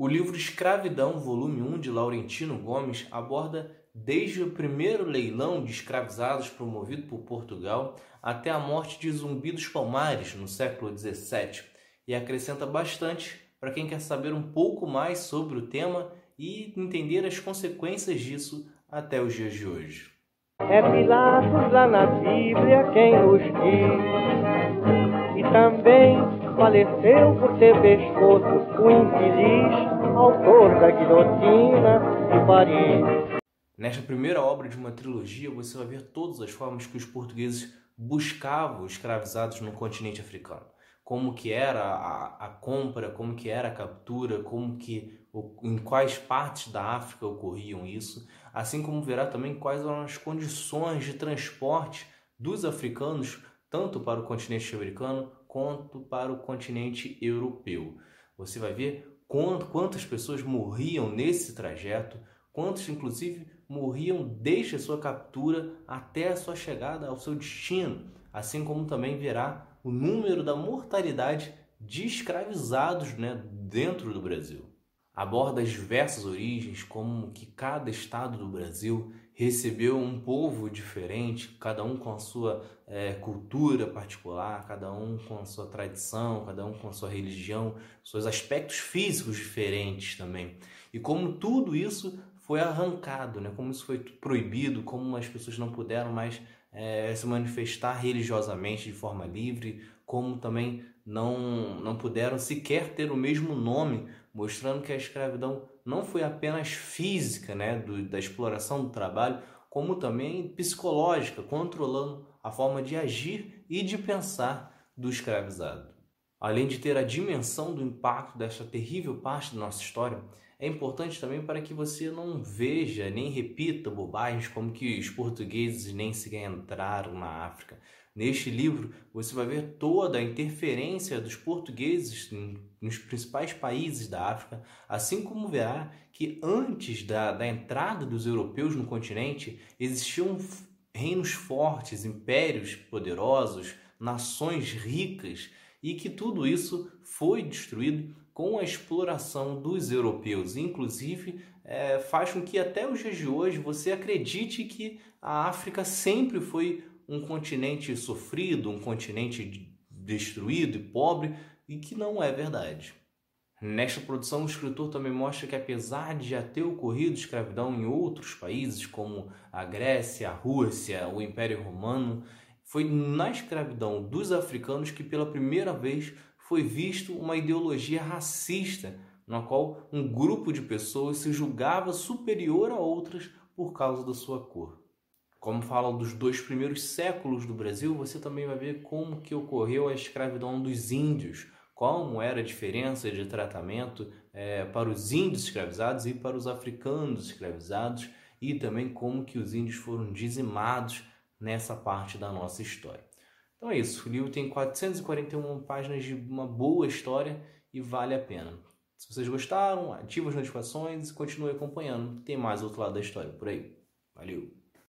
O livro Escravidão, volume 1 de Laurentino Gomes, aborda desde o primeiro leilão de escravizados promovido por Portugal até a morte de Zumbi dos Palmares no século XVII e acrescenta bastante para quem quer saber um pouco mais sobre o tema e entender as consequências disso até os dias de hoje. É Pilatos lá na Bíblia quem diz, e também faleceu por ter pescoço o infeliz autor da guilhotina de Paris. Nesta primeira obra de uma trilogia, você vai ver todas as formas que os portugueses buscavam escravizados no continente africano como que era a, a compra, como que era a captura, como que em quais partes da África ocorriam isso, assim como verá também quais eram as condições de transporte dos africanos tanto para o continente americano quanto para o continente europeu. Você vai ver quantas pessoas morriam nesse trajeto, quantos inclusive morriam desde a sua captura até a sua chegada ao seu destino, assim como também verá o número da mortalidade de escravizados né, dentro do Brasil. Aborda as diversas origens, como que cada estado do Brasil recebeu um povo diferente, cada um com a sua é, cultura particular, cada um com a sua tradição, cada um com a sua religião, seus aspectos físicos diferentes também. E como tudo isso foi arrancado, né? como isso foi proibido, como as pessoas não puderam mais é, se manifestar religiosamente de forma livre, como também não, não puderam sequer ter o mesmo nome, mostrando que a escravidão não foi apenas física, né, do, da exploração do trabalho, como também psicológica, controlando a forma de agir e de pensar do escravizado. Além de ter a dimensão do impacto desta terrível parte da nossa história, é importante também para que você não veja nem repita bobagens como que os portugueses nem sequer entraram na África. Neste livro, você vai ver toda a interferência dos portugueses nos principais países da África, assim como verá que antes da, da entrada dos europeus no continente existiam reinos fortes, impérios poderosos, nações ricas e que tudo isso foi destruído com a exploração dos europeus. Inclusive, é, faz com que até os dias de hoje você acredite que a África sempre foi um continente sofrido, um continente destruído e pobre, e que não é verdade. Nesta produção, o escritor também mostra que, apesar de já ter ocorrido escravidão em outros países, como a Grécia, a Rússia, o Império Romano, foi na escravidão dos africanos que, pela primeira vez, foi visto uma ideologia racista, na qual um grupo de pessoas se julgava superior a outras por causa da sua cor. Como falam dos dois primeiros séculos do Brasil, você também vai ver como que ocorreu a escravidão dos índios, como era a diferença de tratamento é, para os índios escravizados e para os africanos escravizados, e também como que os índios foram dizimados nessa parte da nossa história. Então é isso, o livro tem 441 páginas de uma boa história e vale a pena. Se vocês gostaram, ative as notificações e continue acompanhando. Tem mais outro lado da história por aí. Valeu!